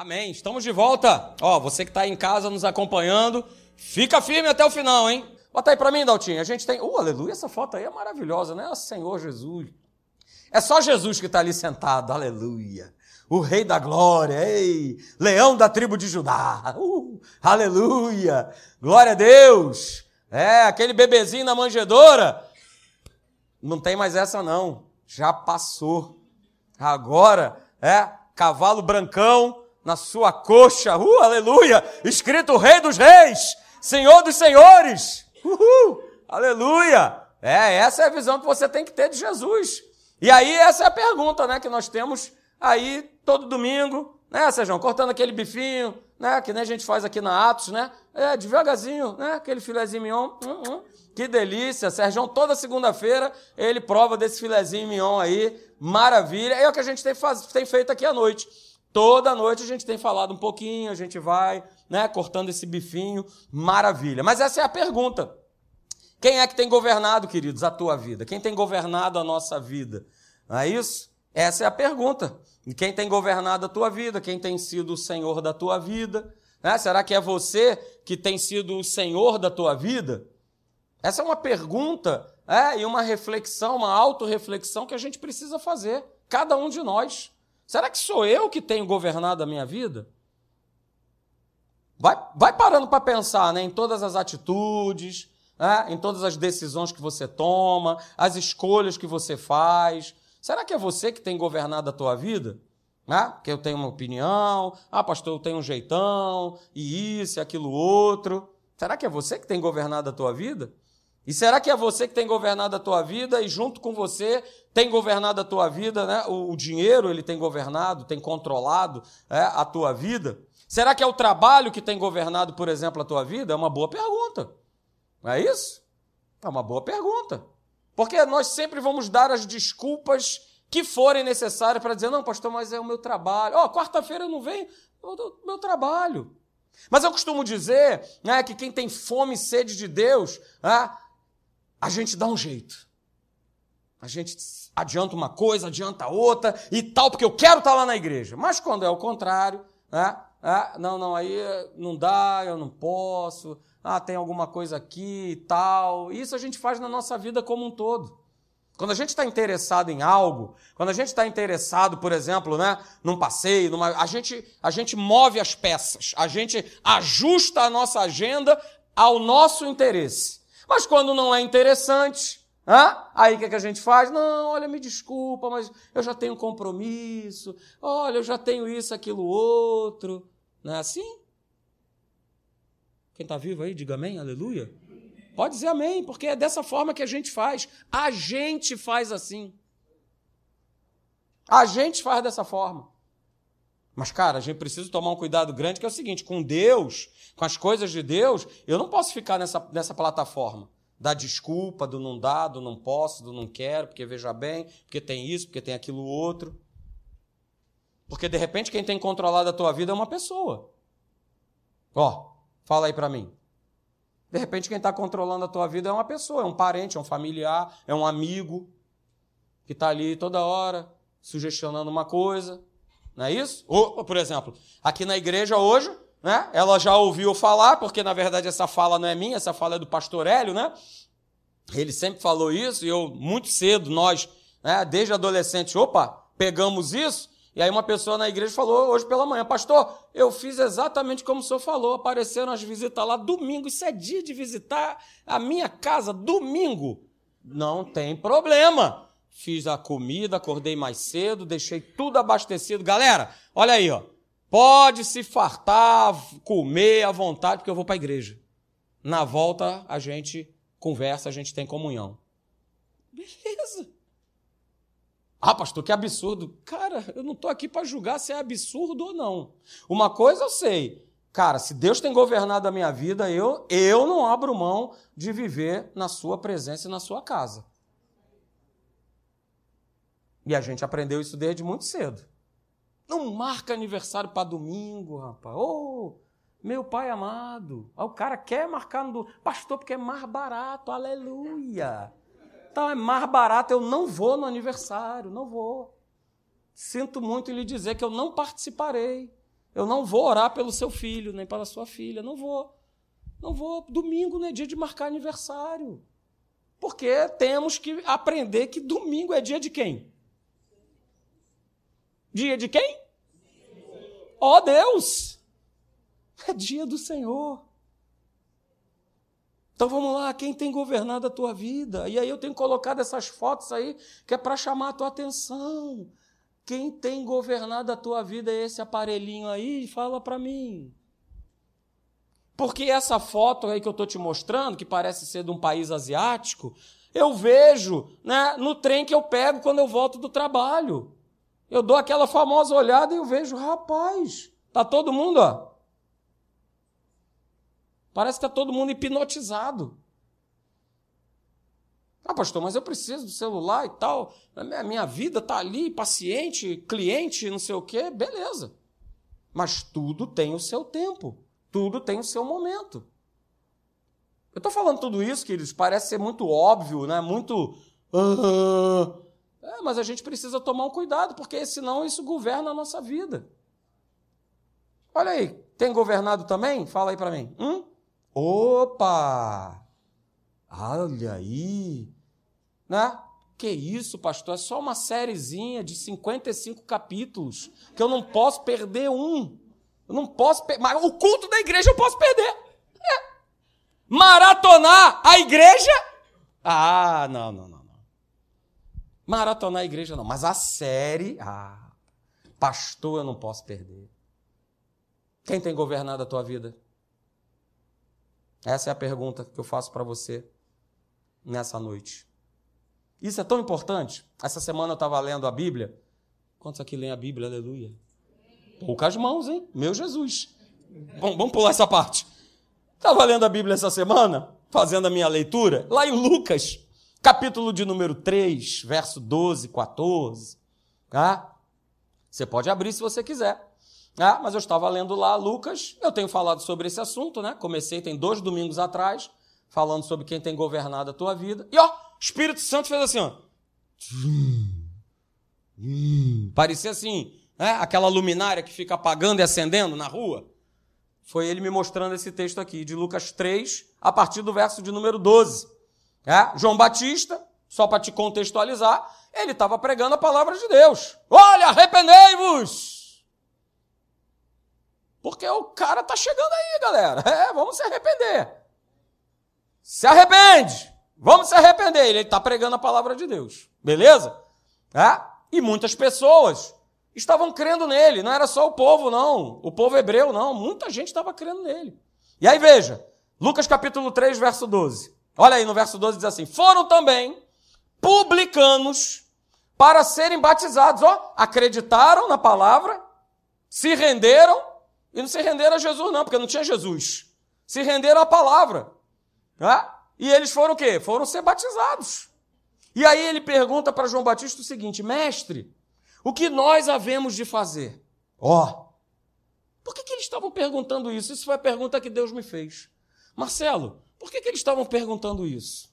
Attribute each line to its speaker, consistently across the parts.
Speaker 1: Amém. Estamos de volta. Ó, você que está em casa nos acompanhando, fica firme até o final, hein? Bota aí para mim, Daltinho. A gente tem. Uh, aleluia, essa foto aí é maravilhosa, né? Senhor Jesus. É só Jesus que está ali sentado, aleluia. O Rei da Glória, ei, leão da tribo de Judá, uh, aleluia, glória a Deus. É, aquele bebezinho na manjedoura, não tem mais essa não, já passou. Agora, é, cavalo brancão, na sua coxa, uh, aleluia, escrito Rei dos Reis, Senhor dos Senhores, uhul, aleluia. É, essa é a visão que você tem que ter de Jesus. E aí, essa é a pergunta, né, que nós temos aí todo domingo, né, Sejão, cortando aquele bifinho, né, que nem a gente faz aqui na Atos, né, é, devagarzinho, né, aquele filezinho mignon, hum, hum, que delícia, Sérgio, toda segunda-feira ele prova desse filezinho mignon aí, maravilha, é o que a gente tem, faz, tem feito aqui à noite. Toda noite a gente tem falado um pouquinho, a gente vai, né, cortando esse bifinho, maravilha. Mas essa é a pergunta. Quem é que tem governado, queridos, a tua vida? Quem tem governado a nossa vida? Não é isso? Essa é a pergunta. Quem tem governado a tua vida? Quem tem sido o Senhor da tua vida? Né? Será que é você que tem sido o Senhor da tua vida? Essa é uma pergunta é, e uma reflexão, uma autorreflexão que a gente precisa fazer, cada um de nós. Será que sou eu que tenho governado a minha vida? Vai, vai parando para pensar né, em todas as atitudes, né, em todas as decisões que você toma, as escolhas que você faz. Será que é você que tem governado a tua vida? Né? Que eu tenho uma opinião, ah, pastor, eu tenho um jeitão, e isso e aquilo outro. Será que é você que tem governado a tua vida? E será que é você que tem governado a tua vida e junto com você tem governado a tua vida, né? O, o dinheiro ele tem governado, tem controlado é, a tua vida? Será que é o trabalho que tem governado, por exemplo, a tua vida? É uma boa pergunta. Não é isso? É uma boa pergunta. Porque nós sempre vamos dar as desculpas que forem necessárias para dizer, não, pastor, mas é o meu trabalho. Ó, oh, quarta-feira eu não venho, é o meu trabalho. Mas eu costumo dizer né, que quem tem fome e sede de Deus, né, a gente dá um jeito. A gente adianta uma coisa, adianta outra e tal, porque eu quero estar lá na igreja. Mas quando é o contrário, né? Ah, não, não, aí não dá, eu não posso. Ah, tem alguma coisa aqui e tal. Isso a gente faz na nossa vida como um todo. Quando a gente está interessado em algo, quando a gente está interessado, por exemplo, né, num passeio, numa, a, gente, a gente move as peças, a gente ajusta a nossa agenda ao nosso interesse. Mas quando não é interessante, aí o que, é que a gente faz? Não, olha, me desculpa, mas eu já tenho compromisso, olha, eu já tenho isso, aquilo, outro. Não é assim? Quem está vivo aí, diga amém, aleluia. Pode dizer amém, porque é dessa forma que a gente faz. A gente faz assim. A gente faz dessa forma. Mas, cara, a gente precisa tomar um cuidado grande, que é o seguinte: com Deus, com as coisas de Deus, eu não posso ficar nessa, nessa plataforma da desculpa, do não dá, do não posso, do não quero, porque veja bem, porque tem isso, porque tem aquilo outro. Porque de repente quem tem controlado a tua vida é uma pessoa. Ó, fala aí para mim. De repente quem está controlando a tua vida é uma pessoa, é um parente, é um familiar, é um amigo que está ali toda hora sugestionando uma coisa. Não é isso? Ou, por exemplo, aqui na igreja hoje, né? Ela já ouviu falar, porque na verdade essa fala não é minha, essa fala é do pastor Hélio, né? Ele sempre falou isso, e eu, muito cedo, nós, né, desde adolescente, opa, pegamos isso, e aí uma pessoa na igreja falou hoje pela manhã, pastor, eu fiz exatamente como o senhor falou, apareceram as visitas lá domingo, isso é dia de visitar a minha casa, domingo. Não tem problema. Fiz a comida, acordei mais cedo, deixei tudo abastecido. Galera, olha aí, ó. Pode se fartar, comer à vontade, porque eu vou para a igreja. Na volta, a gente conversa, a gente tem comunhão. Beleza. Ah, pastor, que absurdo. Cara, eu não estou aqui para julgar se é absurdo ou não. Uma coisa eu sei. Cara, se Deus tem governado a minha vida, eu, eu não abro mão de viver na sua presença e na sua casa. E a gente aprendeu isso desde muito cedo. Não marca aniversário para domingo, rapaz. Ô, oh, meu pai amado. o cara quer marcar no pastor porque é mais barato. Aleluia. Então é mais barato, eu não vou no aniversário, não vou. Sinto muito em lhe dizer que eu não participarei. Eu não vou orar pelo seu filho, nem pela sua filha. Não vou. Não vou. Domingo não é dia de marcar aniversário. Porque temos que aprender que domingo é dia de quem? Dia de quem? Ó oh, Deus! É dia do Senhor. Então vamos lá, quem tem governado a tua vida? E aí eu tenho colocado essas fotos aí que é para chamar a tua atenção. Quem tem governado a tua vida é esse aparelhinho aí? Fala para mim. Porque essa foto aí que eu estou te mostrando, que parece ser de um país asiático, eu vejo né, no trem que eu pego quando eu volto do trabalho. Eu dou aquela famosa olhada e eu vejo, rapaz, tá todo mundo, ó. Parece que está todo mundo hipnotizado. Ah, pastor, mas eu preciso do celular e tal. A minha vida está ali, paciente, cliente, não sei o quê. Beleza. Mas tudo tem o seu tempo. Tudo tem o seu momento. Eu estou falando tudo isso, queridos, parece ser muito óbvio, né? muito. Uh, é, mas a gente precisa tomar um cuidado, porque senão isso governa a nossa vida. Olha aí, tem governado também? Fala aí para mim. Hum? Opa! Olha aí! Né? Que isso, pastor? É só uma sériezinha de 55 capítulos, que eu não posso perder um. Eu não posso perder. Mas o culto da igreja eu posso perder. É. Maratonar a igreja? Ah, não, não, não. Maratonar a igreja não, mas a série, ah, pastor, eu não posso perder. Quem tem governado a tua vida? Essa é a pergunta que eu faço para você nessa noite. Isso é tão importante. Essa semana eu estava lendo a Bíblia. Quantos aqui leem a Bíblia? Aleluia. Poucas mãos, hein? Meu Jesus. Bom, vamos pular essa parte. Estava lendo a Bíblia essa semana, fazendo a minha leitura, lá em Lucas, capítulo de número 3, verso 12, 14. Tá? Você pode abrir se você quiser. Ah, mas eu estava lendo lá Lucas, eu tenho falado sobre esse assunto, né? Comecei tem dois domingos atrás, falando sobre quem tem governado a tua vida. E ó, Espírito Santo fez assim, ó. Parecia assim, né? aquela luminária que fica apagando e acendendo na rua. Foi ele me mostrando esse texto aqui, de Lucas 3, a partir do verso de número 12. É, João Batista, só para te contextualizar, ele estava pregando a palavra de Deus. Olha, arrependei-vos! Porque o cara tá chegando aí, galera. É, vamos se arrepender. Se arrepende! Vamos se arrepender. Ele está pregando a palavra de Deus. Beleza? É? E muitas pessoas estavam crendo nele. Não era só o povo, não. O povo hebreu, não. Muita gente estava crendo nele. E aí veja, Lucas capítulo 3, verso 12. Olha aí, no verso 12 diz assim: Foram também publicanos para serem batizados. Ó, acreditaram na palavra, se renderam, e não se renderam a Jesus, não, porque não tinha Jesus. Se renderam à palavra. Tá? E eles foram o quê? Foram ser batizados. E aí ele pergunta para João Batista o seguinte: Mestre, o que nós havemos de fazer? Ó, por que, que eles estavam perguntando isso? Isso foi a pergunta que Deus me fez. Marcelo, por que, que eles estavam perguntando isso?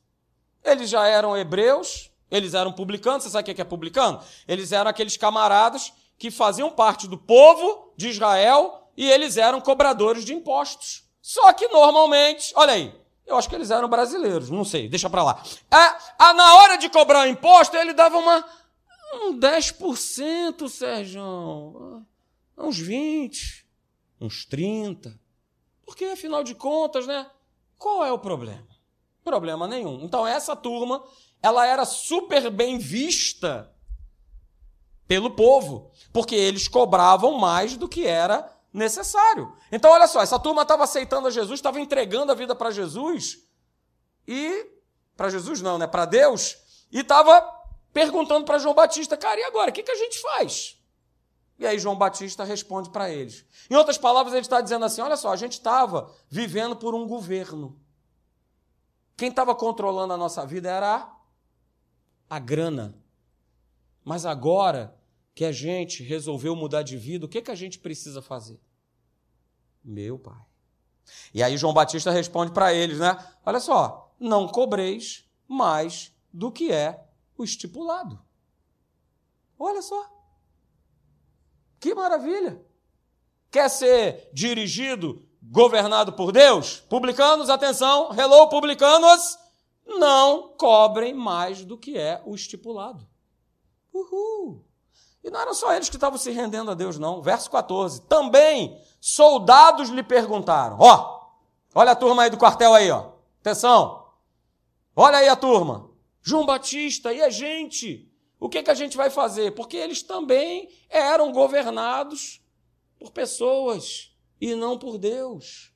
Speaker 1: Eles já eram hebreus, eles eram publicanos, você sabe o que é publicano? Eles eram aqueles camaradas que faziam parte do povo de Israel e eles eram cobradores de impostos. Só que normalmente, olha aí, eu acho que eles eram brasileiros, não sei, deixa para lá. A, a, na hora de cobrar imposto, ele dava uma, um 10%, Sérgio. Uns 20, uns 30. Porque, afinal de contas, né? Qual é o problema? Problema nenhum. Então, essa turma, ela era super bem vista pelo povo, porque eles cobravam mais do que era necessário. Então, olha só, essa turma estava aceitando a Jesus, estava entregando a vida para Jesus, e. Para Jesus não, né? Para Deus, e estava perguntando para João Batista, cara, e agora? O que, que a gente faz? E aí João Batista responde para eles. Em outras palavras, ele está dizendo assim: olha só, a gente estava vivendo por um governo. Quem estava controlando a nossa vida era a grana. Mas agora que a gente resolveu mudar de vida, o que, que a gente precisa fazer? Meu pai. E aí João Batista responde para eles, né? Olha só, não cobreis mais do que é o estipulado. Olha só. Que maravilha! Quer ser dirigido, governado por Deus? Publicanos, atenção, hello, publicanos, não cobrem mais do que é o estipulado. Uhul! E não eram só eles que estavam se rendendo a Deus, não. Verso 14. Também soldados lhe perguntaram: Ó, olha a turma aí do quartel aí, ó. Atenção. Olha aí a turma. João Batista e a gente. O que, que a gente vai fazer? Porque eles também eram governados por pessoas e não por Deus.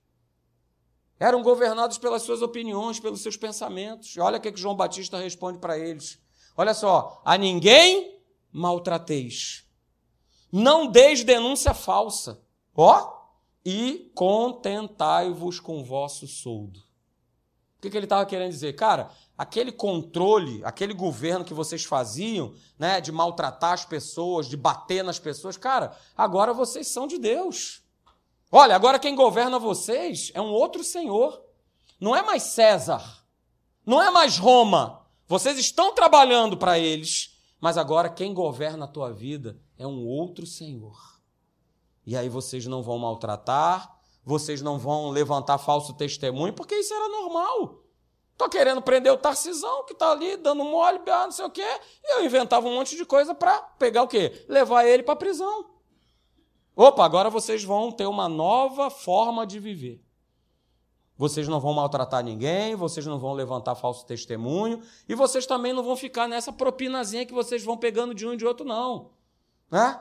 Speaker 1: Eram governados pelas suas opiniões, pelos seus pensamentos. Olha o que, que João Batista responde para eles. Olha só, a ninguém maltrateis. Não deis denúncia falsa. Ó, e contentai-vos com vosso soldo. O que, que ele estava querendo dizer? Cara, aquele controle, aquele governo que vocês faziam, né, de maltratar as pessoas, de bater nas pessoas, cara, agora vocês são de Deus. Olha, agora quem governa vocês é um outro senhor. Não é mais César. Não é mais Roma. Vocês estão trabalhando para eles, mas agora quem governa a tua vida é um outro senhor. E aí vocês não vão maltratar, vocês não vão levantar falso testemunho, porque isso era normal. Tô querendo prender o Tarcisão, que tá ali dando mole, não sei o quê. E eu inventava um monte de coisa para pegar o quê? Levar ele para prisão. Opa, agora vocês vão ter uma nova forma de viver. Vocês não vão maltratar ninguém, vocês não vão levantar falso testemunho, e vocês também não vão ficar nessa propinazinha que vocês vão pegando de um e de outro, não. Né?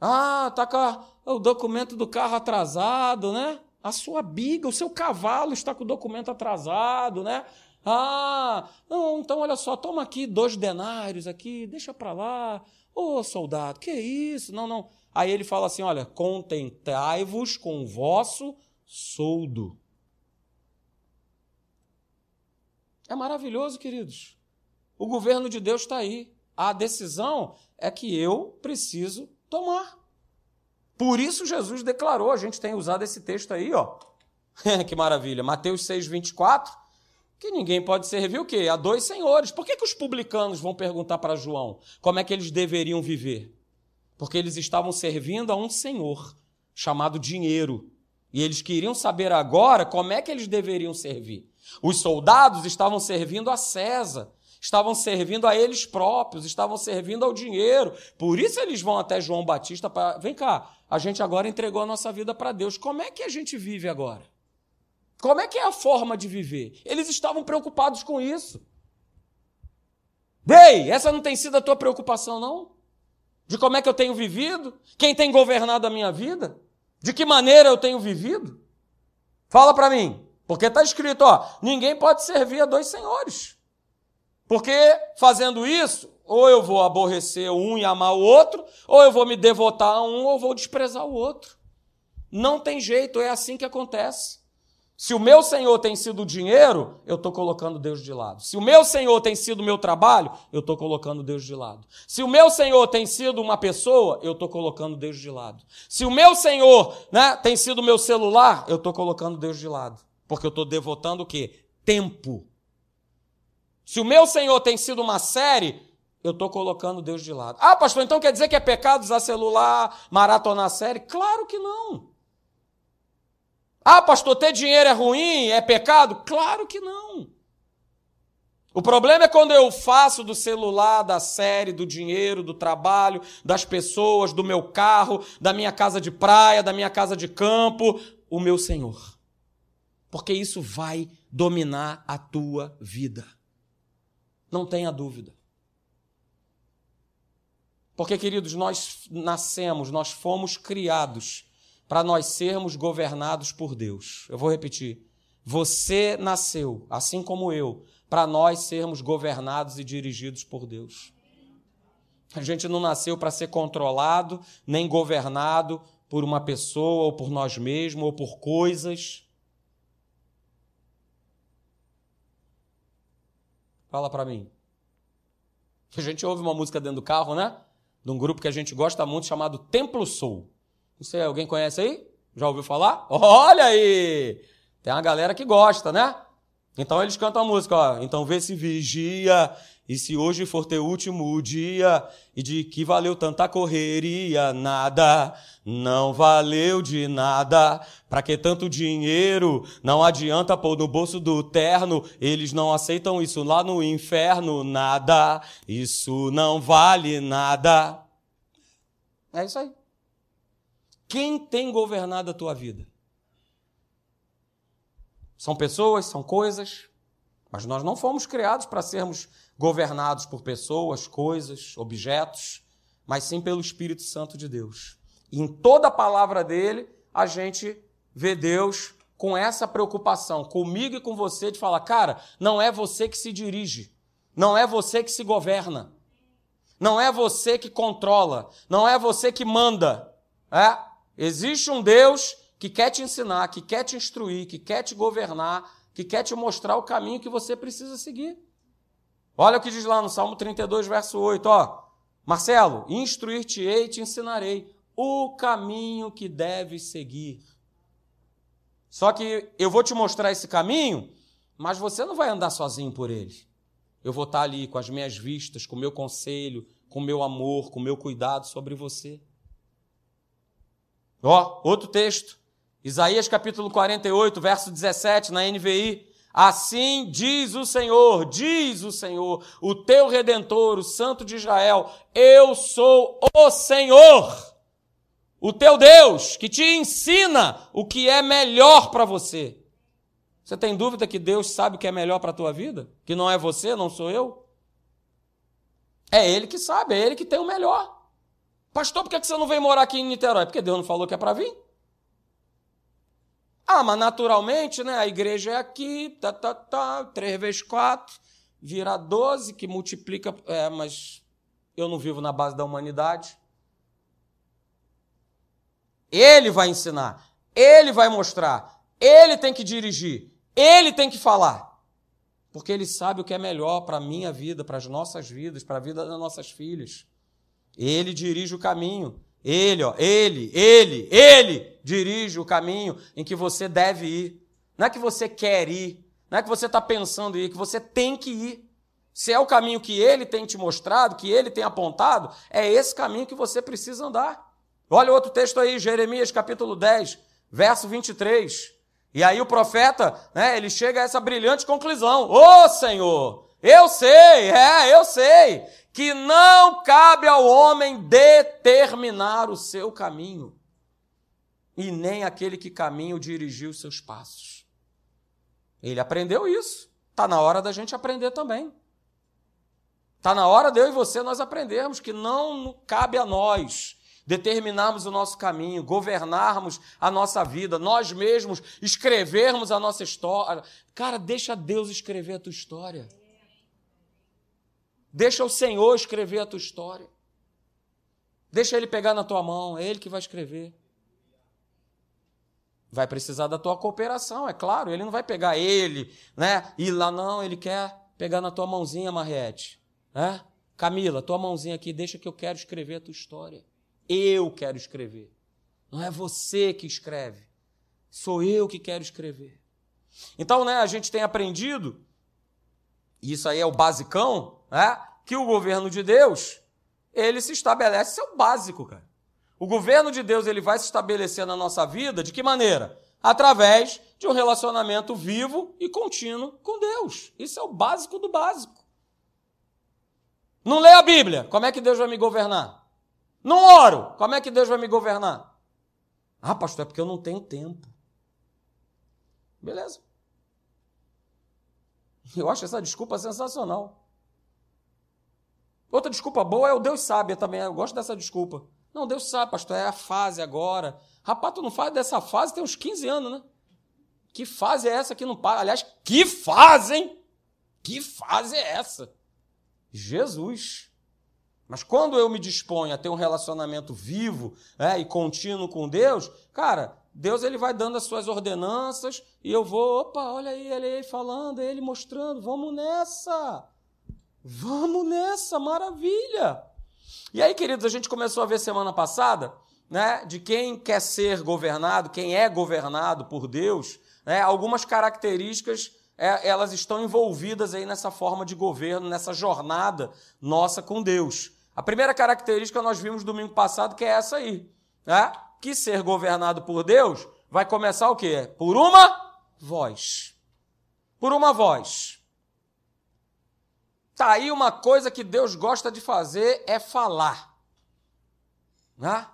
Speaker 1: Ah, tá com o documento do carro atrasado, né? A sua biga, o seu cavalo está com o documento atrasado, né? Ah, não, então olha só, toma aqui dois denários aqui, deixa para lá. Ô oh, soldado, que isso? Não, não. Aí ele fala assim: olha, contentai-vos com o vosso soldo. É maravilhoso, queridos. O governo de Deus está aí. A decisão é que eu preciso tomar. Por isso Jesus declarou, a gente tem usado esse texto aí, ó. que maravilha. Mateus 6, 24. Que ninguém pode servir o quê? A dois senhores. Por que, que os publicanos vão perguntar para João como é que eles deveriam viver? Porque eles estavam servindo a um senhor chamado dinheiro. E eles queriam saber agora como é que eles deveriam servir. Os soldados estavam servindo a César, estavam servindo a eles próprios, estavam servindo ao dinheiro. Por isso eles vão até João Batista para. Vem cá, a gente agora entregou a nossa vida para Deus. Como é que a gente vive agora? Como é que é a forma de viver? Eles estavam preocupados com isso. Ei, essa não tem sido a tua preocupação, não? De como é que eu tenho vivido? Quem tem governado a minha vida? De que maneira eu tenho vivido? Fala para mim. Porque está escrito, ó, ninguém pode servir a dois senhores. Porque fazendo isso, ou eu vou aborrecer um e amar o outro, ou eu vou me devotar a um, ou vou desprezar o outro. Não tem jeito, é assim que acontece. Se o meu Senhor tem sido o dinheiro, eu estou colocando Deus de lado. Se o meu Senhor tem sido o meu trabalho, eu estou colocando Deus de lado. Se o meu Senhor tem sido uma pessoa, eu estou colocando Deus de lado. Se o meu Senhor né, tem sido o meu celular, eu estou colocando Deus de lado. Porque eu estou devotando o quê? Tempo. Se o meu Senhor tem sido uma série, eu estou colocando Deus de lado. Ah, pastor, então quer dizer que é pecado usar celular, maratonar série? Claro que não. Ah, pastor, ter dinheiro é ruim, é pecado? Claro que não. O problema é quando eu faço do celular, da série, do dinheiro, do trabalho, das pessoas, do meu carro, da minha casa de praia, da minha casa de campo, o meu Senhor. Porque isso vai dominar a tua vida. Não tenha dúvida. Porque, queridos, nós nascemos, nós fomos criados para nós sermos governados por Deus. Eu vou repetir. Você nasceu, assim como eu, para nós sermos governados e dirigidos por Deus. A gente não nasceu para ser controlado, nem governado por uma pessoa, ou por nós mesmos, ou por coisas. Fala para mim. A gente ouve uma música dentro do carro, né? De um grupo que a gente gosta muito chamado Templo Soul. Não sei, alguém conhece aí? Já ouviu falar? Olha aí! Tem uma galera que gosta, né? Então eles cantam a música, ó. Então vê se vigia, e se hoje for teu último dia, e de que valeu tanta correria, nada, não valeu de nada. Para que tanto dinheiro? Não adianta pôr no bolso do terno, eles não aceitam isso lá no inferno, nada, isso não vale nada. É isso aí. Quem tem governado a tua vida? São pessoas, são coisas, mas nós não fomos criados para sermos governados por pessoas, coisas, objetos, mas sim pelo Espírito Santo de Deus. E em toda a palavra dele, a gente vê Deus com essa preocupação, comigo e com você, de falar: cara, não é você que se dirige, não é você que se governa, não é você que controla, não é você que manda. É? Existe um Deus que quer te ensinar, que quer te instruir, que quer te governar, que quer te mostrar o caminho que você precisa seguir. Olha o que diz lá no Salmo 32, verso 8, ó. Marcelo, instruir-te-ei te ensinarei o caminho que deves seguir. Só que eu vou te mostrar esse caminho, mas você não vai andar sozinho por ele. Eu vou estar ali com as minhas vistas, com o meu conselho, com o meu amor, com o meu cuidado sobre você. Ó, outro texto. Isaías capítulo 48, verso 17, na NVI. Assim diz o Senhor, diz o Senhor, o teu redentor, o Santo de Israel: Eu sou o Senhor, o teu Deus, que te ensina o que é melhor para você. Você tem dúvida que Deus sabe o que é melhor para a tua vida? Que não é você, não sou eu? É Ele que sabe, é Ele que tem o melhor. Pastor, por que você não vem morar aqui em Niterói? Porque Deus não falou que é para vir? Ah, mas naturalmente, né? A igreja é aqui, tá, tá, tá, 3 vezes 4, vira 12, que multiplica. É, mas eu não vivo na base da humanidade. Ele vai ensinar, ele vai mostrar, ele tem que dirigir, ele tem que falar. Porque ele sabe o que é melhor para a minha vida, para as nossas vidas, para a vida das nossas filhas. Ele dirige o caminho. Ele, ó, ele, ele, ele dirige o caminho em que você deve ir. Não é que você quer ir, não é que você está pensando em ir, que você tem que ir. Se é o caminho que ele tem te mostrado, que ele tem apontado, é esse caminho que você precisa andar. Olha outro texto aí, Jeremias capítulo 10, verso 23. E aí o profeta, né, ele chega a essa brilhante conclusão: Ô oh, Senhor, eu sei, é, eu sei, que não cabe ao homem determinar o seu caminho, e nem aquele que caminha dirigir os seus passos. Ele aprendeu isso. Está na hora da gente aprender também. Está na hora de eu e você nós aprendermos que não cabe a nós determinarmos o nosso caminho, governarmos a nossa vida, nós mesmos escrevermos a nossa história. Cara, deixa Deus escrever a tua história. Deixa o Senhor escrever a tua história. Deixa Ele pegar na tua mão, é Ele que vai escrever. Vai precisar da tua cooperação, é claro. Ele não vai pegar ele, né? E lá não, ele quer pegar na tua mãozinha, Mariette. Né? Camila, tua mãozinha aqui, deixa que eu quero escrever a tua história. Eu quero escrever. Não é você que escreve. Sou eu que quero escrever. Então, né, a gente tem aprendido, e isso aí é o basicão, né? que o governo de Deus, ele se estabelece, isso é o básico, cara. O governo de Deus ele vai se estabelecer na nossa vida de que maneira? Através de um relacionamento vivo e contínuo com Deus. Isso é o básico do básico. Não lê a Bíblia, como é que Deus vai me governar? Não oro, como é que Deus vai me governar? Ah, pastor, é porque eu não tenho tempo. Beleza. Eu acho essa desculpa sensacional. Outra desculpa boa é o Deus sabe também. Eu gosto dessa desculpa. Não, Deus sabe, pastor, é a fase agora. Rapaz, tu não faz dessa fase tem uns 15 anos, né? Que fase é essa que não para? Aliás, que fase, hein? Que fase é essa? Jesus. Mas quando eu me disponho a ter um relacionamento vivo é, e contínuo com Deus, cara, Deus ele vai dando as suas ordenanças e eu vou, opa, olha aí, ele aí falando, ele mostrando, vamos nessa. Vamos nessa, maravilha! E aí, queridos, a gente começou a ver semana passada, né, de quem quer ser governado, quem é governado por Deus, né, algumas características é, elas estão envolvidas aí nessa forma de governo, nessa jornada nossa com Deus. A primeira característica nós vimos domingo passado, que é essa aí. Né? Que ser governado por Deus vai começar o quê? Por uma voz. Por uma voz. Tá aí uma coisa que Deus gosta de fazer é falar. Né?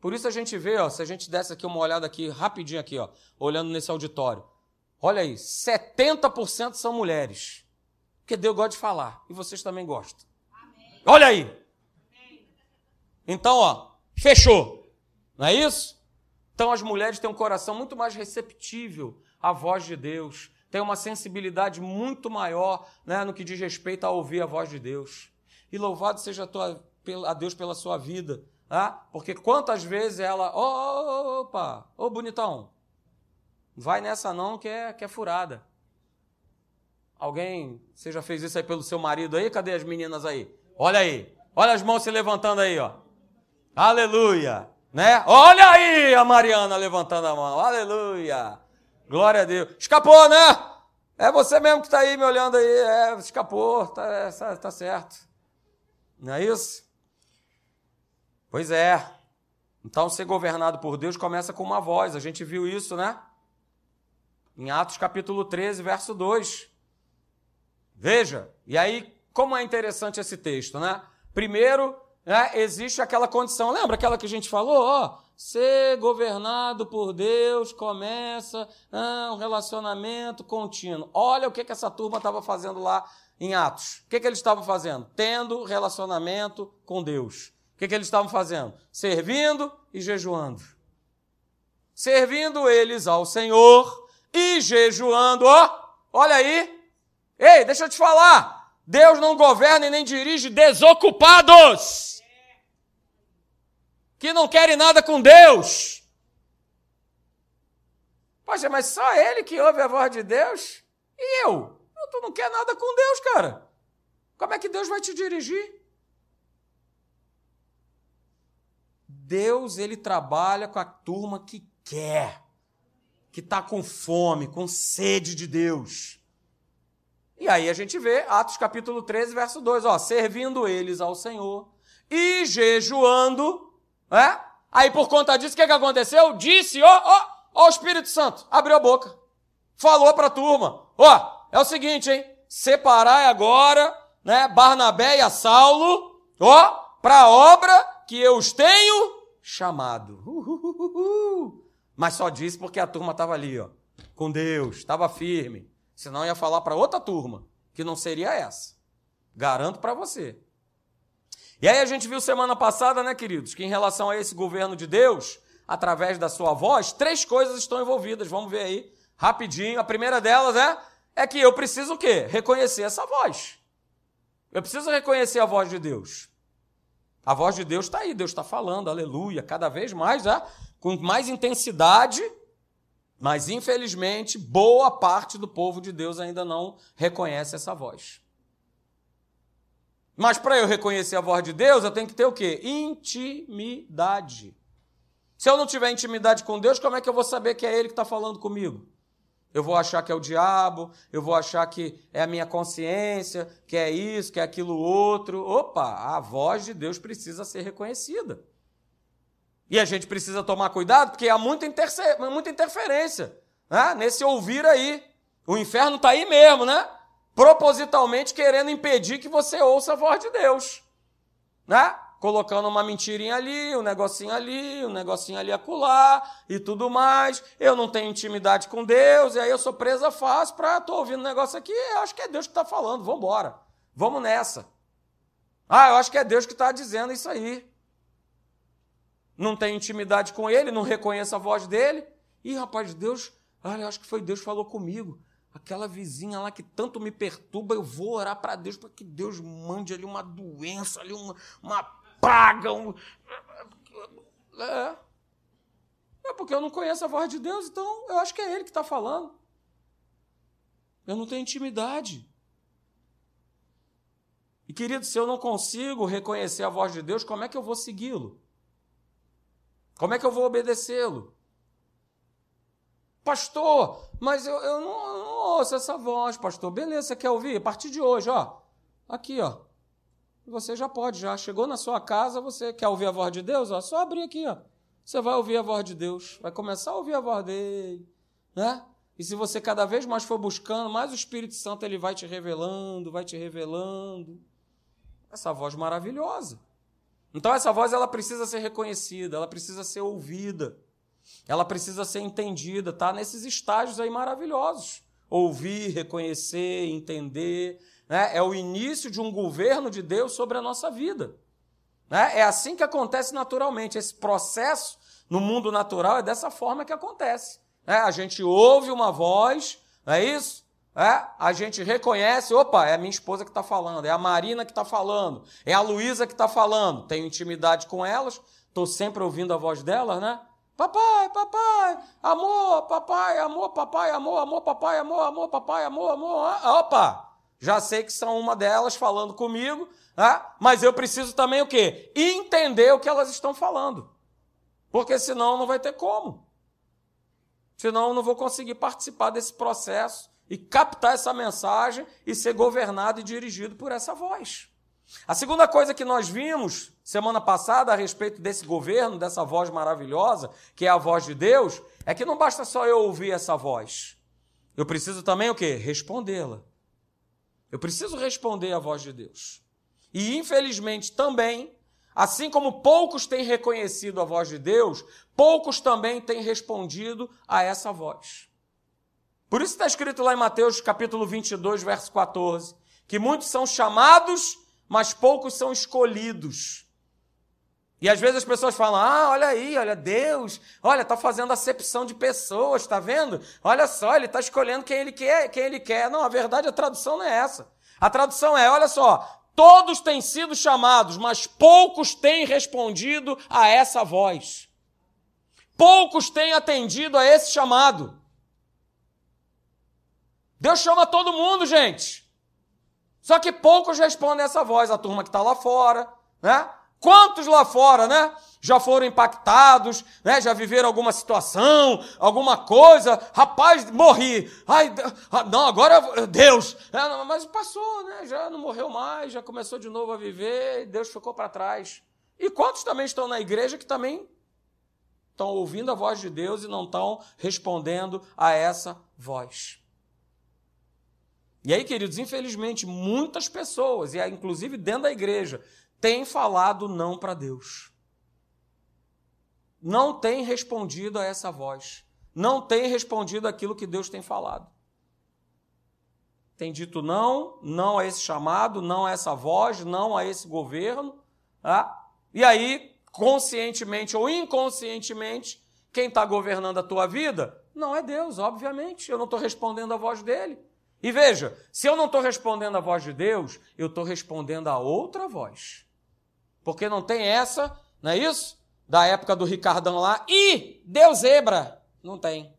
Speaker 1: Por isso a gente vê, ó, se a gente desse aqui uma olhada aqui rapidinho aqui, ó, olhando nesse auditório. Olha aí, 70% são mulheres. Porque Deus gosta de falar e vocês também gostam. Amém. Olha aí. Então, ó, fechou. Não é isso? Então as mulheres têm um coração muito mais receptível à voz de Deus, têm uma sensibilidade muito maior né, no que diz respeito a ouvir a voz de Deus. E louvado seja a, tua, a Deus pela sua vida, tá? porque quantas vezes ela, oh, opa, ô oh, bonitão, vai nessa não que é, que é furada. Alguém, você já fez isso aí pelo seu marido aí? Cadê as meninas aí? Olha aí, olha as mãos se levantando aí, ó. Aleluia. Né? Olha aí a Mariana levantando a mão. Aleluia. Glória a Deus. Escapou, né? É você mesmo que está aí me olhando aí. É, escapou. Tá, tá, tá certo. Não é isso? Pois é. Então, ser governado por Deus começa com uma voz. A gente viu isso, né? Em Atos capítulo 13, verso 2. Veja. E aí, como é interessante esse texto, né? Primeiro, né, existe aquela condição. Lembra aquela que a gente falou? Ó, ser governado por Deus começa ah, um relacionamento contínuo. Olha o que, que essa turma estava fazendo lá em Atos. O que, que eles estavam fazendo? Tendo relacionamento com Deus. O que, que eles estavam fazendo? Servindo e jejuando. Servindo eles ao Senhor e jejuando, ó, olha aí. Ei, deixa eu te falar. Deus não governa e nem dirige desocupados que não querem nada com Deus. Poxa, mas só ele que ouve a voz de Deus? E eu? Tu não quer nada com Deus, cara. Como é que Deus vai te dirigir? Deus, ele trabalha com a turma que quer, que está com fome, com sede de Deus. E aí a gente vê Atos capítulo 13, verso 2, ó, servindo eles ao Senhor e jejuando, é? Aí por conta disso, o que, que aconteceu? Disse, ó, ó, ó, o Espírito Santo, abriu a boca, falou para a turma, ó, é o seguinte, hein, separai agora, né, Barnabé e a Saulo, ó, para a obra que eu os tenho chamado. Mas só disse porque a turma estava ali, ó, com Deus, estava firme. Senão ia falar para outra turma, que não seria essa. Garanto para você. E aí a gente viu semana passada, né, queridos, que em relação a esse governo de Deus, através da sua voz, três coisas estão envolvidas. Vamos ver aí rapidinho. A primeira delas é, é que eu preciso o quê? Reconhecer essa voz. Eu preciso reconhecer a voz de Deus. A voz de Deus está aí, Deus está falando, aleluia, cada vez mais, né? com mais intensidade, mas infelizmente boa parte do povo de Deus ainda não reconhece essa voz. Mas para eu reconhecer a voz de Deus, eu tenho que ter o quê? Intimidade. Se eu não tiver intimidade com Deus, como é que eu vou saber que é Ele que está falando comigo? Eu vou achar que é o diabo, eu vou achar que é a minha consciência, que é isso, que é aquilo outro. Opa, a voz de Deus precisa ser reconhecida. E a gente precisa tomar cuidado, porque há muita, muita interferência né? nesse ouvir aí. O inferno está aí mesmo, né? Propositalmente querendo impedir que você ouça a voz de Deus, né? Colocando uma mentirinha ali, um negocinho ali, um negocinho ali acolá e tudo mais. Eu não tenho intimidade com Deus, e aí eu sou presa fácil para tô ouvindo um negócio aqui, eu acho que é Deus que está falando, vamos embora. Vamos nessa. Ah, eu acho que é Deus que está dizendo isso aí. Não tem intimidade com ele, não reconheço a voz dele. Ih, rapaz, Deus, olha, eu acho que foi Deus que falou comigo aquela vizinha lá que tanto me perturba, eu vou orar para Deus para que Deus mande ali uma doença, ali uma, uma praga. Um... É. é porque eu não conheço a voz de Deus, então eu acho que é Ele que está falando. Eu não tenho intimidade. E querido, se eu não consigo reconhecer a voz de Deus, como é que eu vou segui-lo? Como é que eu vou obedecê-lo? Pastor, mas eu, eu, não, eu, não, ouço essa voz, pastor. Beleza, você quer ouvir? A partir de hoje, ó. Aqui, ó. Você já pode, já. Chegou na sua casa, você quer ouvir a voz de Deus? Ó, só abrir aqui, ó. Você vai ouvir a voz de Deus. Vai começar a ouvir a voz dele. Né? E se você cada vez mais for buscando, mais o Espírito Santo ele vai te revelando, vai te revelando. Essa voz maravilhosa. Então essa voz ela precisa ser reconhecida, ela precisa ser ouvida. Ela precisa ser entendida, tá? Nesses estágios aí maravilhosos. Ouvir, reconhecer, entender, né? É o início de um governo de Deus sobre a nossa vida. Né? É assim que acontece naturalmente. Esse processo no mundo natural é dessa forma que acontece. Né? A gente ouve uma voz, não é isso? É, a gente reconhece, opa, é a minha esposa que está falando, é a Marina que está falando, é a Luísa que está falando. Tenho intimidade com elas, estou sempre ouvindo a voz delas, né? Papai, papai, amor, papai, amor, papai, amor, amor, papai, amor, amor, papai, amor, amor. Ah, opa, já sei que são uma delas falando comigo, né? mas eu preciso também o quê? Entender o que elas estão falando. Porque senão não vai ter como. Senão eu não vou conseguir participar desse processo e captar essa mensagem e ser governado e dirigido por essa voz. A segunda coisa que nós vimos semana passada a respeito desse governo, dessa voz maravilhosa, que é a voz de Deus, é que não basta só eu ouvir essa voz. Eu preciso também o quê? Respondê-la. Eu preciso responder à voz de Deus. E infelizmente também, assim como poucos têm reconhecido a voz de Deus, poucos também têm respondido a essa voz. Por isso está escrito lá em Mateus capítulo 22, verso 14, que muitos são chamados, mas poucos são escolhidos. E às vezes as pessoas falam: ah, olha aí, olha Deus, olha, está fazendo acepção de pessoas, está vendo? Olha só, ele está escolhendo quem ele quer, quem ele quer. Não, a verdade, a tradução não é essa. A tradução é: olha só, todos têm sido chamados, mas poucos têm respondido a essa voz. Poucos têm atendido a esse chamado. Deus chama todo mundo, gente. Só que poucos respondem essa voz, a turma que está lá fora, né? Quantos lá fora, né? Já foram impactados, né? Já viveram alguma situação, alguma coisa. Rapaz, morri. Ai, ah, não, agora Deus. É, mas passou, né? Já não morreu mais, já começou de novo a viver, Deus ficou para trás. E quantos também estão na igreja que também estão ouvindo a voz de Deus e não estão respondendo a essa voz? E aí, queridos, infelizmente, muitas pessoas, e inclusive dentro da igreja, têm falado não para Deus. Não têm respondido a essa voz. Não têm respondido aquilo que Deus tem falado. Tem dito não, não a esse chamado, não a essa voz, não a esse governo. Tá? E aí, conscientemente ou inconscientemente, quem está governando a tua vida não é Deus, obviamente. Eu não estou respondendo a voz dele. E veja, se eu não estou respondendo à voz de Deus, eu estou respondendo a outra voz. Porque não tem essa, não é isso? Da época do Ricardão lá, e deu zebra. Não tem.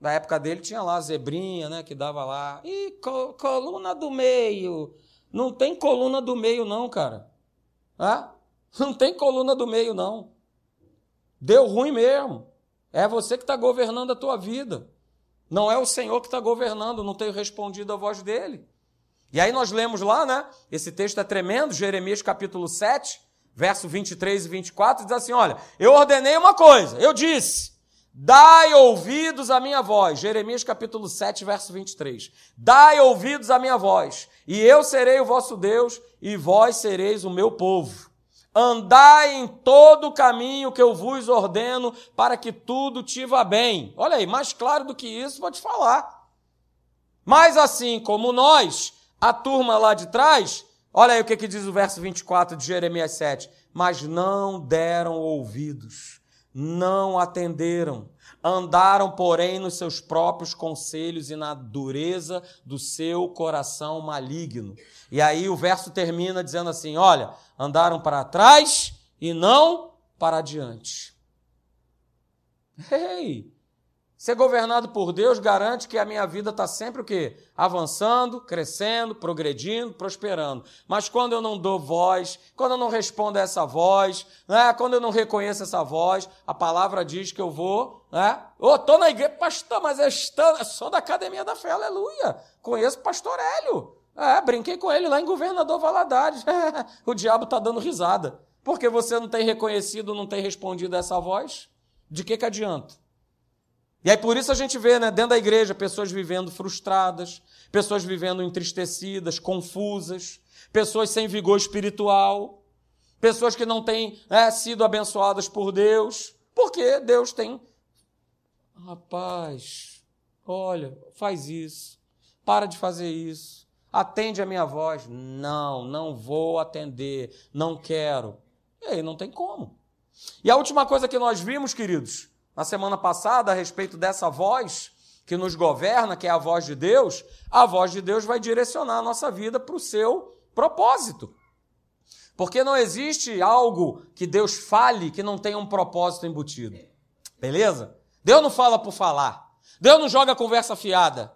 Speaker 1: Da época dele tinha lá a zebrinha, né? Que dava lá. E co coluna do meio. Não tem coluna do meio, não, cara. Hã? Não tem coluna do meio, não. Deu ruim mesmo. É você que está governando a tua vida. Não é o Senhor que está governando, não tenho respondido à voz dele. E aí nós lemos lá, né? Esse texto é tremendo, Jeremias capítulo 7, verso 23 e 24, diz assim: Olha, eu ordenei uma coisa, eu disse, dai ouvidos à minha voz. Jeremias capítulo 7, verso 23. Dai ouvidos à minha voz, e eu serei o vosso Deus, e vós sereis o meu povo. Andai em todo o caminho que eu vos ordeno, para que tudo te vá bem. Olha aí, mais claro do que isso, vou te falar. Mas assim como nós, a turma lá de trás, olha aí o que, que diz o verso 24 de Jeremias 7. Mas não deram ouvidos, não atenderam, andaram, porém, nos seus próprios conselhos e na dureza do seu coração maligno. E aí o verso termina dizendo assim: olha andaram para trás e não para diante. Ei, Ser governado por Deus garante que a minha vida está sempre o quê? Avançando, crescendo, progredindo, prosperando. Mas quando eu não dou voz, quando eu não respondo a essa voz, né? quando eu não reconheço essa voz, a palavra diz que eu vou, né? Ô, oh, tô na igreja, pastor, mas eu estou, sou da Academia da Fé, aleluia. Conheço pastor Hélio. É, brinquei com ele lá em Governador Valadares. o diabo está dando risada. Porque você não tem reconhecido, não tem respondido a essa voz? De que que adianta? E aí por isso a gente vê, né, dentro da igreja, pessoas vivendo frustradas, pessoas vivendo entristecidas, confusas, pessoas sem vigor espiritual, pessoas que não têm né, sido abençoadas por Deus, porque Deus tem. Rapaz, olha, faz isso, para de fazer isso, atende a minha voz. Não, não vou atender, não quero. E aí não tem como. E a última coisa que nós vimos, queridos, na semana passada a respeito dessa voz que nos governa, que é a voz de Deus, a voz de Deus vai direcionar a nossa vida para o seu propósito. Porque não existe algo que Deus fale que não tenha um propósito embutido. Beleza? Deus não fala por falar. Deus não joga conversa fiada.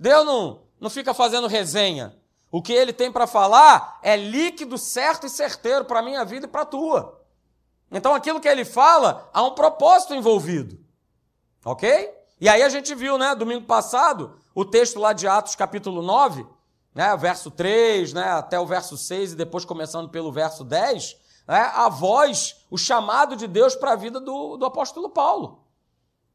Speaker 1: Deus não, não fica fazendo resenha. O que ele tem para falar é líquido, certo e certeiro para a minha vida e para a tua. Então aquilo que ele fala, há um propósito envolvido. Ok? E aí a gente viu, né, domingo passado, o texto lá de Atos capítulo 9, né, verso 3, né, até o verso 6 e depois começando pelo verso 10, né, a voz, o chamado de Deus para a vida do, do apóstolo Paulo.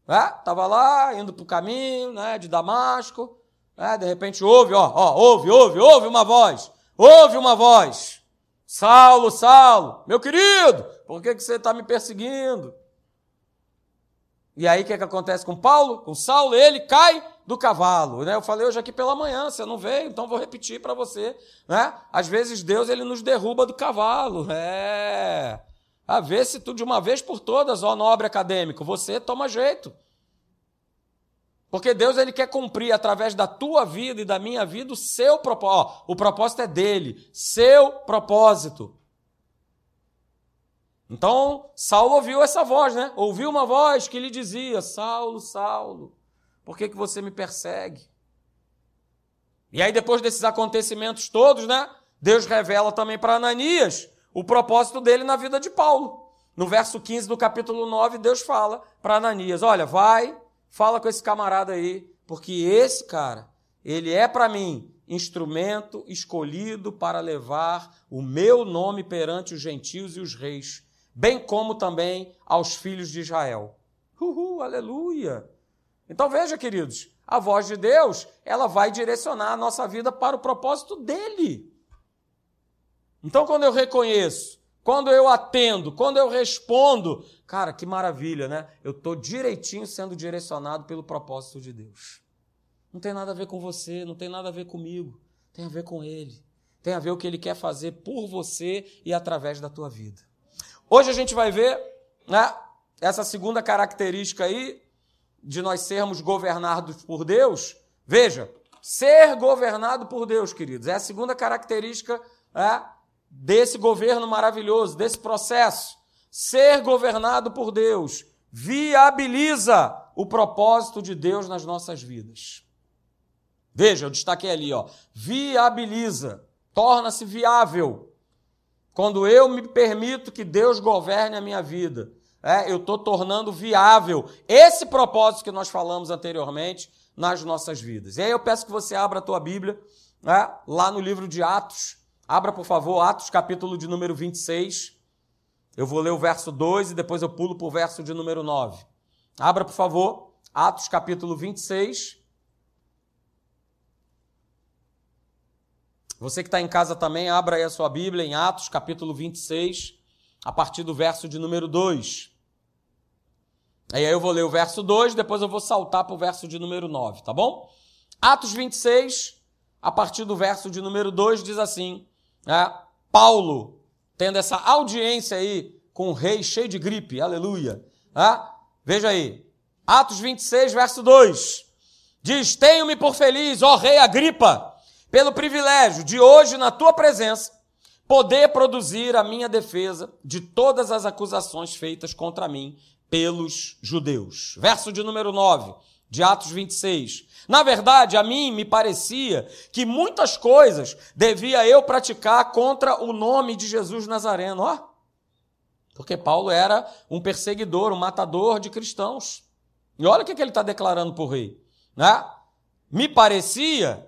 Speaker 1: Estava né? lá, indo para o caminho né, de Damasco, né, de repente ouve, ó, ó, ouve, ouve, ouve uma voz, ouve uma voz. Saulo, Saulo, meu querido, por que, que você está me perseguindo? E aí o que, que acontece com Paulo? Com Saulo, ele cai do cavalo. Né? Eu falei hoje aqui pela manhã, você não veio, então vou repetir para você. Né? Às vezes Deus ele nos derruba do cavalo. É. A ver se tu de uma vez por todas, ó nobre acadêmico, você toma jeito. Porque Deus ele quer cumprir através da tua vida e da minha vida o seu propósito. O propósito é dele, seu propósito. Então, Saulo ouviu essa voz, né? Ouviu uma voz que lhe dizia: Saulo, Saulo, por que, que você me persegue? E aí, depois desses acontecimentos todos, né? Deus revela também para Ananias o propósito dele na vida de Paulo. No verso 15 do capítulo 9, Deus fala para Ananias: Olha, vai Fala com esse camarada aí, porque esse cara, ele é para mim instrumento escolhido para levar o meu nome perante os gentios e os reis, bem como também aos filhos de Israel. Uhul, aleluia! Então veja, queridos, a voz de Deus, ela vai direcionar a nossa vida para o propósito dele. Então quando eu reconheço quando eu atendo, quando eu respondo, cara, que maravilha, né? Eu estou direitinho sendo direcionado pelo propósito de Deus. Não tem nada a ver com você, não tem nada a ver comigo, tem a ver com Ele. Tem a ver o que Ele quer fazer por você e através da tua vida. Hoje a gente vai ver né, essa segunda característica aí de nós sermos governados por Deus. Veja, ser governado por Deus, queridos, é a segunda característica é, desse governo maravilhoso, desse processo. Ser governado por Deus viabiliza o propósito de Deus nas nossas vidas. Veja, eu destaquei ali, ó, viabiliza, torna-se viável. Quando eu me permito que Deus governe a minha vida, é, eu estou tornando viável esse propósito que nós falamos anteriormente nas nossas vidas. E aí eu peço que você abra a tua Bíblia, é, lá no livro de Atos, Abra, por favor, Atos capítulo de número 26. Eu vou ler o verso 2 e depois eu pulo para o verso de número 9. Abra, por favor, Atos capítulo 26. Você que está em casa também, abra aí a sua Bíblia em Atos capítulo 26, a partir do verso de número 2. Aí eu vou ler o verso 2, depois eu vou saltar para o verso de número 9, tá bom? Atos 26, a partir do verso de número 2, diz assim: né? Paulo tendo essa audiência aí com o rei cheio de gripe, aleluia. Né? Veja aí, Atos 26, verso 2: diz: Tenho-me por feliz, ó rei Agripa, pelo privilégio de hoje, na tua presença, poder produzir a minha defesa de todas as acusações feitas contra mim pelos judeus. Verso de número 9, de Atos 26. Na verdade, a mim me parecia que muitas coisas devia eu praticar contra o nome de Jesus Nazareno, ó. Porque Paulo era um perseguidor, um matador de cristãos. E olha o que ele está declarando para o rei. Né? Me parecia,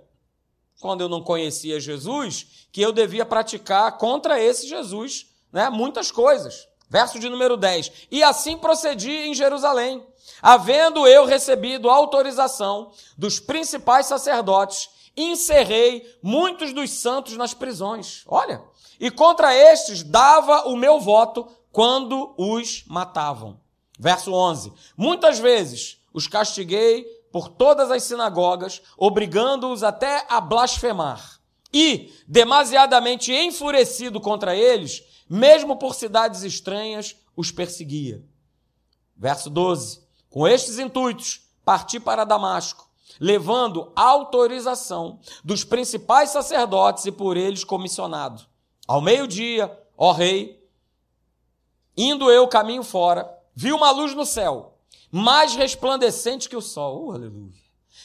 Speaker 1: quando eu não conhecia Jesus, que eu devia praticar contra esse Jesus né, muitas coisas. Verso de número 10. E assim procedi em Jerusalém, havendo eu recebido autorização dos principais sacerdotes, encerrei muitos dos santos nas prisões. Olha, e contra estes dava o meu voto quando os matavam. Verso 11. Muitas vezes os castiguei por todas as sinagogas, obrigando-os até a blasfemar. E, demasiadamente enfurecido contra eles, mesmo por cidades estranhas, os perseguia. Verso 12. Com estes intuitos, parti para Damasco, levando autorização dos principais sacerdotes e por eles comissionado. Ao meio-dia, ó rei, indo eu caminho fora, vi uma luz no céu, mais resplandecente que o sol, oh, aleluia,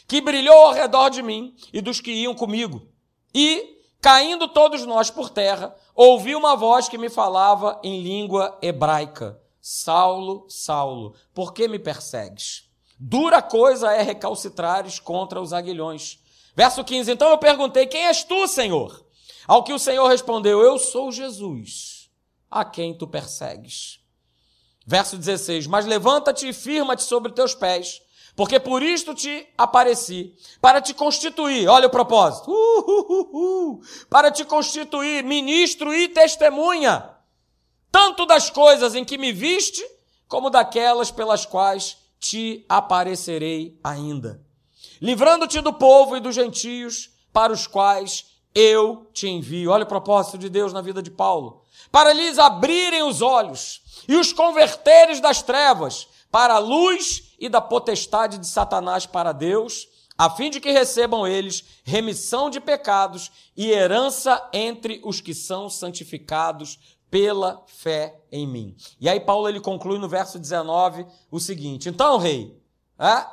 Speaker 1: que brilhou ao redor de mim e dos que iam comigo. E, caindo todos nós por terra, ouvi uma voz que me falava em língua hebraica: Saulo, Saulo, por que me persegues? Dura coisa é recalcitrares contra os aguilhões. Verso 15: Então eu perguntei: Quem és tu, Senhor? Ao que o Senhor respondeu: Eu sou Jesus, a quem tu persegues. Verso 16: Mas levanta-te e firma-te sobre teus pés, porque por isto te apareci, para te constituir, olha o propósito, uh, uh, uh, para te constituir ministro e testemunha, tanto das coisas em que me viste, como daquelas pelas quais te aparecerei ainda, livrando-te do povo e dos gentios, para os quais eu te envio. Olha o propósito de Deus na vida de Paulo. Para lhes abrirem os olhos e os converteres das trevas para a luz e da potestade de Satanás para Deus, a fim de que recebam eles remissão de pecados e herança entre os que são santificados pela fé em mim. E aí Paulo ele conclui no verso 19 o seguinte: Então, rei, é?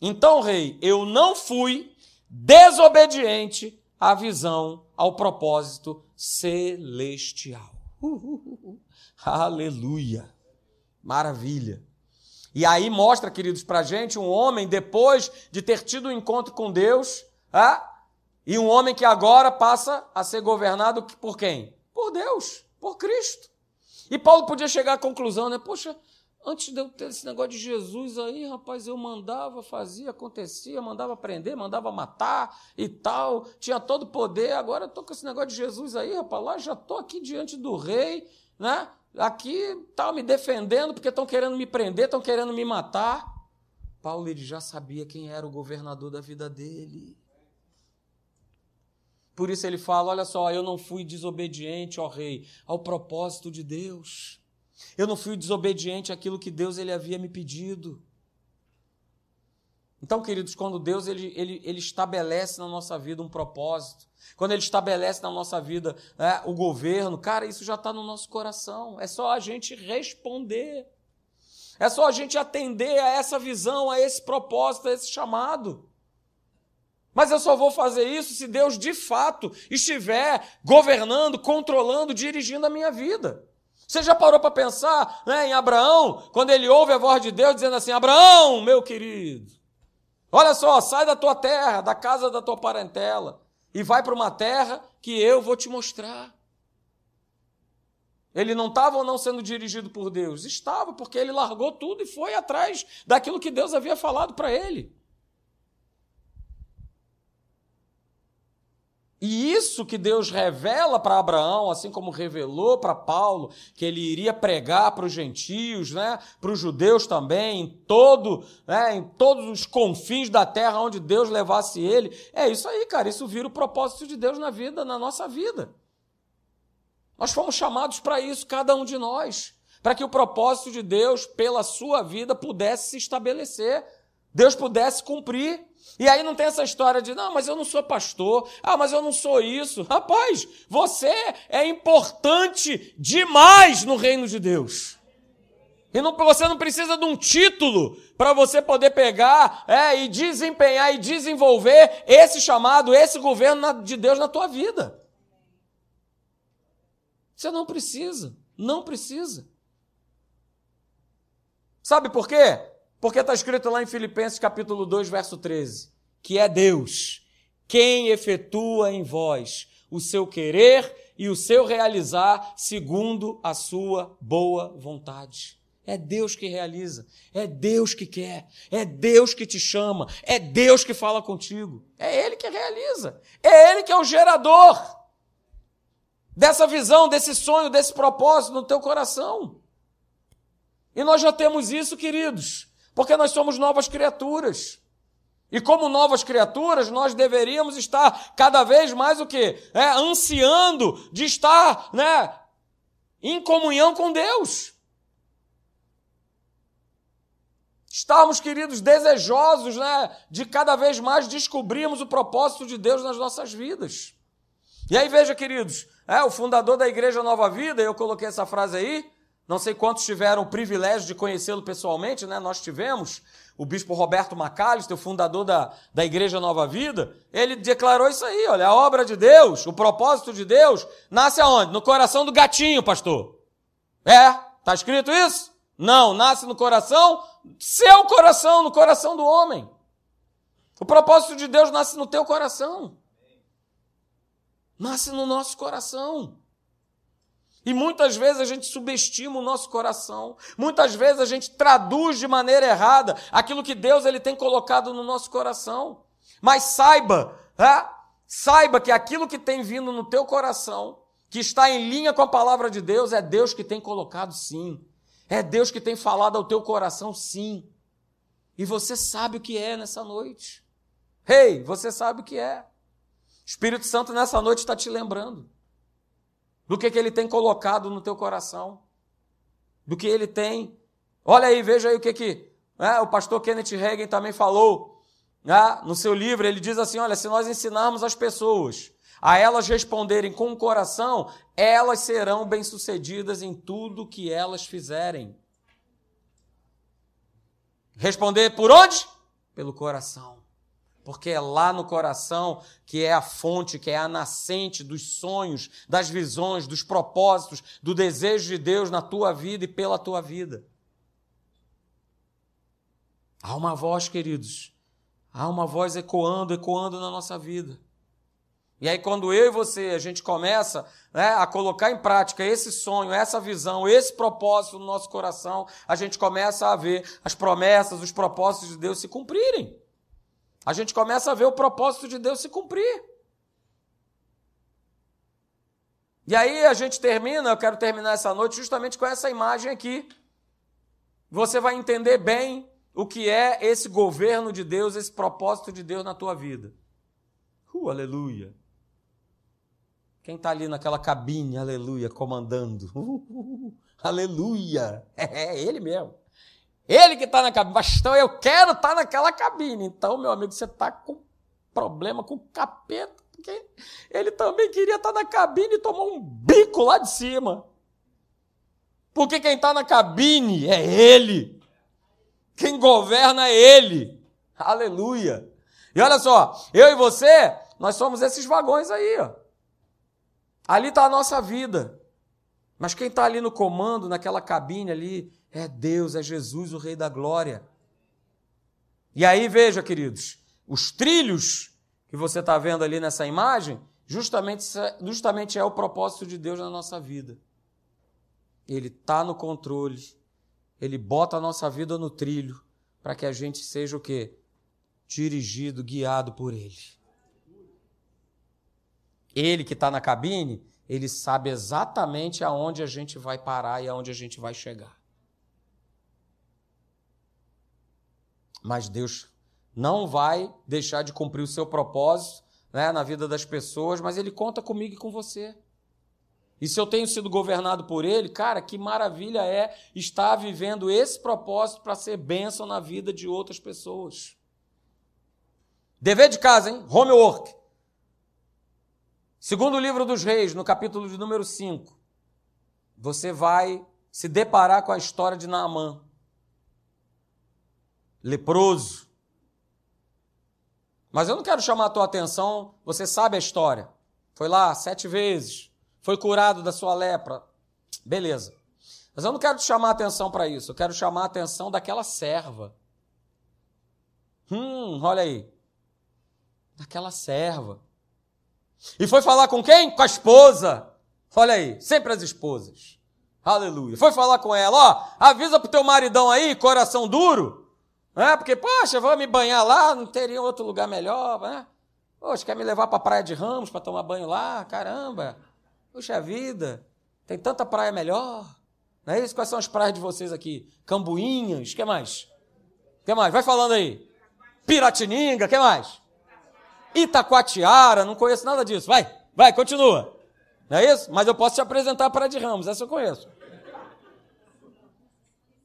Speaker 1: então, rei, eu não fui desobediente à visão, ao propósito celestial. Aleluia! Maravilha! E aí mostra, queridos, para gente um homem depois de ter tido um encontro com Deus, ah, e um homem que agora passa a ser governado por quem? Por Deus, por Cristo. E Paulo podia chegar à conclusão, né? Poxa, antes de eu ter esse negócio de Jesus aí, rapaz, eu mandava, fazia, acontecia, mandava prender, mandava matar e tal, tinha todo o poder, agora eu tô com esse negócio de Jesus aí, rapaz, lá já tô aqui diante do rei, né? Aqui estão me defendendo porque estão querendo me prender, estão querendo me matar. Paulo ele já sabia quem era o governador da vida dele. Por isso ele fala: olha só, eu não fui desobediente, ó rei, ao propósito de Deus. Eu não fui desobediente àquilo que Deus ele havia me pedido. Então, queridos, quando Deus ele, ele, ele estabelece na nossa vida um propósito, quando Ele estabelece na nossa vida né, o governo, cara, isso já está no nosso coração. É só a gente responder. É só a gente atender a essa visão, a esse propósito, a esse chamado. Mas eu só vou fazer isso se Deus de fato estiver governando, controlando, dirigindo a minha vida. Você já parou para pensar né, em Abraão, quando ele ouve a voz de Deus dizendo assim: Abraão, meu querido, olha só, sai da tua terra, da casa da tua parentela, e vai para uma terra que eu vou te mostrar. Ele não estava ou não sendo dirigido por Deus? Estava, porque ele largou tudo e foi atrás daquilo que Deus havia falado para ele. E isso que Deus revela para Abraão, assim como revelou para Paulo, que ele iria pregar para os gentios, né, para os judeus também, em, todo, né, em todos os confins da terra onde Deus levasse ele. É isso aí, cara. Isso vira o propósito de Deus na vida, na nossa vida. Nós fomos chamados para isso, cada um de nós, para que o propósito de Deus pela sua vida pudesse se estabelecer, Deus pudesse cumprir. E aí não tem essa história de, não, mas eu não sou pastor, ah, mas eu não sou isso. Rapaz, você é importante demais no reino de Deus. E não, você não precisa de um título para você poder pegar é, e desempenhar e desenvolver esse chamado, esse governo de Deus na tua vida. Você não precisa, não precisa. Sabe por quê? Porque está escrito lá em Filipenses capítulo 2, verso 13, que é Deus quem efetua em vós o seu querer e o seu realizar segundo a sua boa vontade. É Deus que realiza, é Deus que quer, é Deus que te chama, é Deus que fala contigo, é Ele que realiza, é Ele que é o gerador dessa visão, desse sonho, desse propósito no teu coração. E nós já temos isso, queridos, porque nós somos novas criaturas. E como novas criaturas, nós deveríamos estar cada vez mais o quê? É, ansiando de estar, né, em comunhão com Deus. Estamos, queridos, desejosos, né, de cada vez mais descobrirmos o propósito de Deus nas nossas vidas. E aí veja, queridos, é, o fundador da Igreja Nova Vida, eu coloquei essa frase aí, não sei quantos tiveram o privilégio de conhecê-lo pessoalmente, né? Nós tivemos. O bispo Roberto Macalister, o fundador da, da Igreja Nova Vida, ele declarou isso aí, olha, a obra de Deus, o propósito de Deus, nasce aonde? No coração do gatinho, pastor. É? Tá escrito isso? Não, nasce no coração, seu coração, no coração do homem. O propósito de Deus nasce no teu coração. Nasce no nosso coração. E muitas vezes a gente subestima o nosso coração. Muitas vezes a gente traduz de maneira errada aquilo que Deus ele tem colocado no nosso coração. Mas saiba, é? saiba que aquilo que tem vindo no teu coração, que está em linha com a palavra de Deus, é Deus que tem colocado sim. É Deus que tem falado ao teu coração sim. E você sabe o que é nessa noite. Ei, hey, você sabe o que é. Espírito Santo nessa noite está te lembrando do que, que ele tem colocado no teu coração, do que ele tem. Olha aí, veja aí o que, que né, o pastor Kenneth Reagan também falou né, no seu livro. Ele diz assim: olha, se nós ensinarmos as pessoas a elas responderem com o coração, elas serão bem-sucedidas em tudo que elas fizerem. Responder por onde? Pelo coração porque é lá no coração que é a fonte, que é a nascente dos sonhos, das visões, dos propósitos, do desejo de Deus na tua vida e pela tua vida. Há uma voz, queridos, há uma voz ecoando, ecoando na nossa vida. E aí, quando eu e você, a gente começa né, a colocar em prática esse sonho, essa visão, esse propósito no nosso coração, a gente começa a ver as promessas, os propósitos de Deus se cumprirem a gente começa a ver o propósito de Deus se cumprir. E aí a gente termina, eu quero terminar essa noite justamente com essa imagem aqui. Você vai entender bem o que é esse governo de Deus, esse propósito de Deus na tua vida. Uh, aleluia. Quem está ali naquela cabine, aleluia, comandando. Uh, uh, uh, aleluia. É, é ele mesmo. Ele que está na cabine. Pastor, eu quero estar tá naquela cabine. Então, meu amigo, você está com problema com o capeta, porque ele também queria estar tá na cabine e tomar um bico lá de cima. Porque quem está na cabine é ele. Quem governa é ele. Aleluia. E olha só, eu e você, nós somos esses vagões aí, ó. Ali está a nossa vida. Mas quem está ali no comando, naquela cabine ali, é Deus, é Jesus, o Rei da Glória. E aí, veja, queridos, os trilhos que você está vendo ali nessa imagem, justamente, justamente é o propósito de Deus na nossa vida. Ele está no controle, ele bota a nossa vida no trilho, para que a gente seja o quê? Dirigido, guiado por Ele. Ele que está na cabine, ele sabe exatamente aonde a gente vai parar e aonde a gente vai chegar. Mas Deus não vai deixar de cumprir o seu propósito né, na vida das pessoas, mas Ele conta comigo e com você. E se eu tenho sido governado por Ele, cara, que maravilha é estar vivendo esse propósito para ser bênção na vida de outras pessoas. Dever de casa, hein? Homework. Segundo o livro dos reis, no capítulo de número 5, você vai se deparar com a história de Naamã. Leproso. Mas eu não quero chamar a tua atenção, você sabe a história. Foi lá sete vezes, foi curado da sua lepra. Beleza. Mas eu não quero te chamar a atenção para isso, eu quero chamar a atenção daquela serva. Hum, olha aí. Daquela serva. E foi falar com quem? Com a esposa. Olha aí, sempre as esposas. Aleluia. Foi falar com ela, ó, avisa pro teu maridão aí, coração duro. Né? Porque, poxa, vou me banhar lá, não teria outro lugar melhor, né? Poxa, quer me levar para a praia de Ramos para tomar banho lá? Caramba. Puxa vida, tem tanta praia melhor. Não é isso? Quais são as praias de vocês aqui? Cambuinhas, que mais? que mais? Vai falando aí. Piratininga, que mais? Itacoatiara, não conheço nada disso. Vai, vai, continua. Não é isso? Mas eu posso te apresentar a Praia de Ramos, essa eu conheço.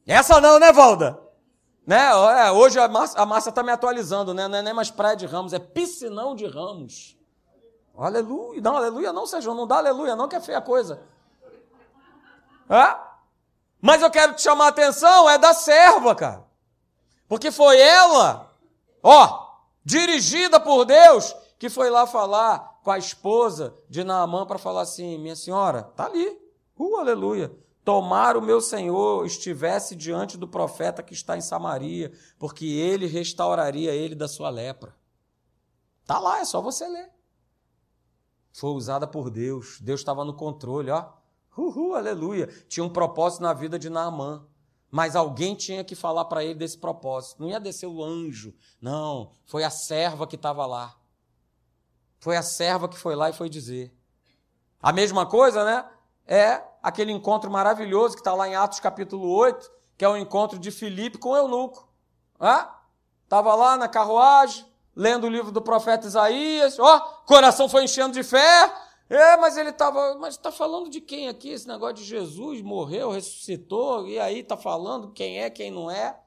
Speaker 1: Essa não, né, Valda? Né? Hoje a Márcia, a Márcia está me atualizando, né? Não é nem mais Praia de Ramos, é Piscinão de Ramos. Aleluia. Não, aleluia não, Sérgio. Não dá aleluia não, que é feia coisa. É? Mas eu quero te chamar a atenção, é da serva, cara. Porque foi ela, ó, dirigida por Deus, que foi lá falar com a esposa de Naamã para falar assim: minha senhora, tá ali, uh, aleluia. Tomar o meu senhor estivesse diante do profeta que está em Samaria, porque ele restauraria ele da sua lepra. Tá lá, é só você ler. Foi usada por Deus, Deus estava no controle, ó. Uhul, aleluia. Tinha um propósito na vida de Naamã. Mas alguém tinha que falar para ele desse propósito. Não ia descer o anjo. Não, foi a serva que estava lá. Foi a serva que foi lá e foi dizer. A mesma coisa, né? É aquele encontro maravilhoso que está lá em Atos capítulo 8, que é o encontro de Filipe com Eunuco. Estava lá na carruagem, lendo o livro do profeta Isaías, ó, coração foi enchendo de fé, é, mas ele estava. Mas está falando de quem aqui? Esse negócio de Jesus morreu, ressuscitou, e aí está falando quem é, quem não é.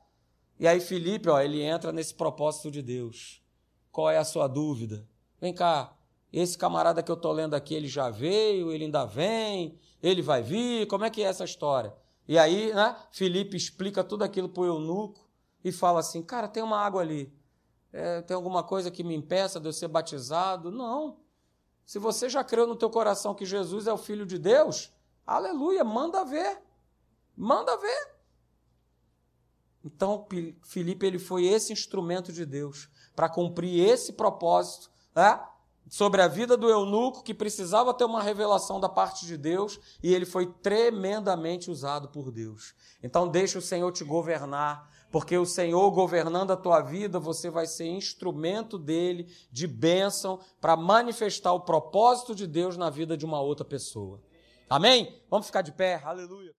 Speaker 1: E aí Felipe, ó, ele entra nesse propósito de Deus. Qual é a sua dúvida? Vem cá, esse camarada que eu estou lendo aqui, ele já veio, ele ainda vem, ele vai vir, como é que é essa história? E aí, né, Felipe explica tudo aquilo para o eunuco e fala assim: cara, tem uma água ali. É, tem alguma coisa que me impeça de eu ser batizado? Não. Se você já creu no teu coração que Jesus é o Filho de Deus, aleluia, manda ver. Manda ver. Então, Felipe ele foi esse instrumento de Deus para cumprir esse propósito né? sobre a vida do eunuco que precisava ter uma revelação da parte de Deus e ele foi tremendamente usado por Deus. Então, deixa o Senhor te governar, porque o Senhor governando a tua vida, você vai ser instrumento dele de bênção para manifestar o propósito de Deus na vida de uma outra pessoa. Amém? Vamos ficar de pé, aleluia.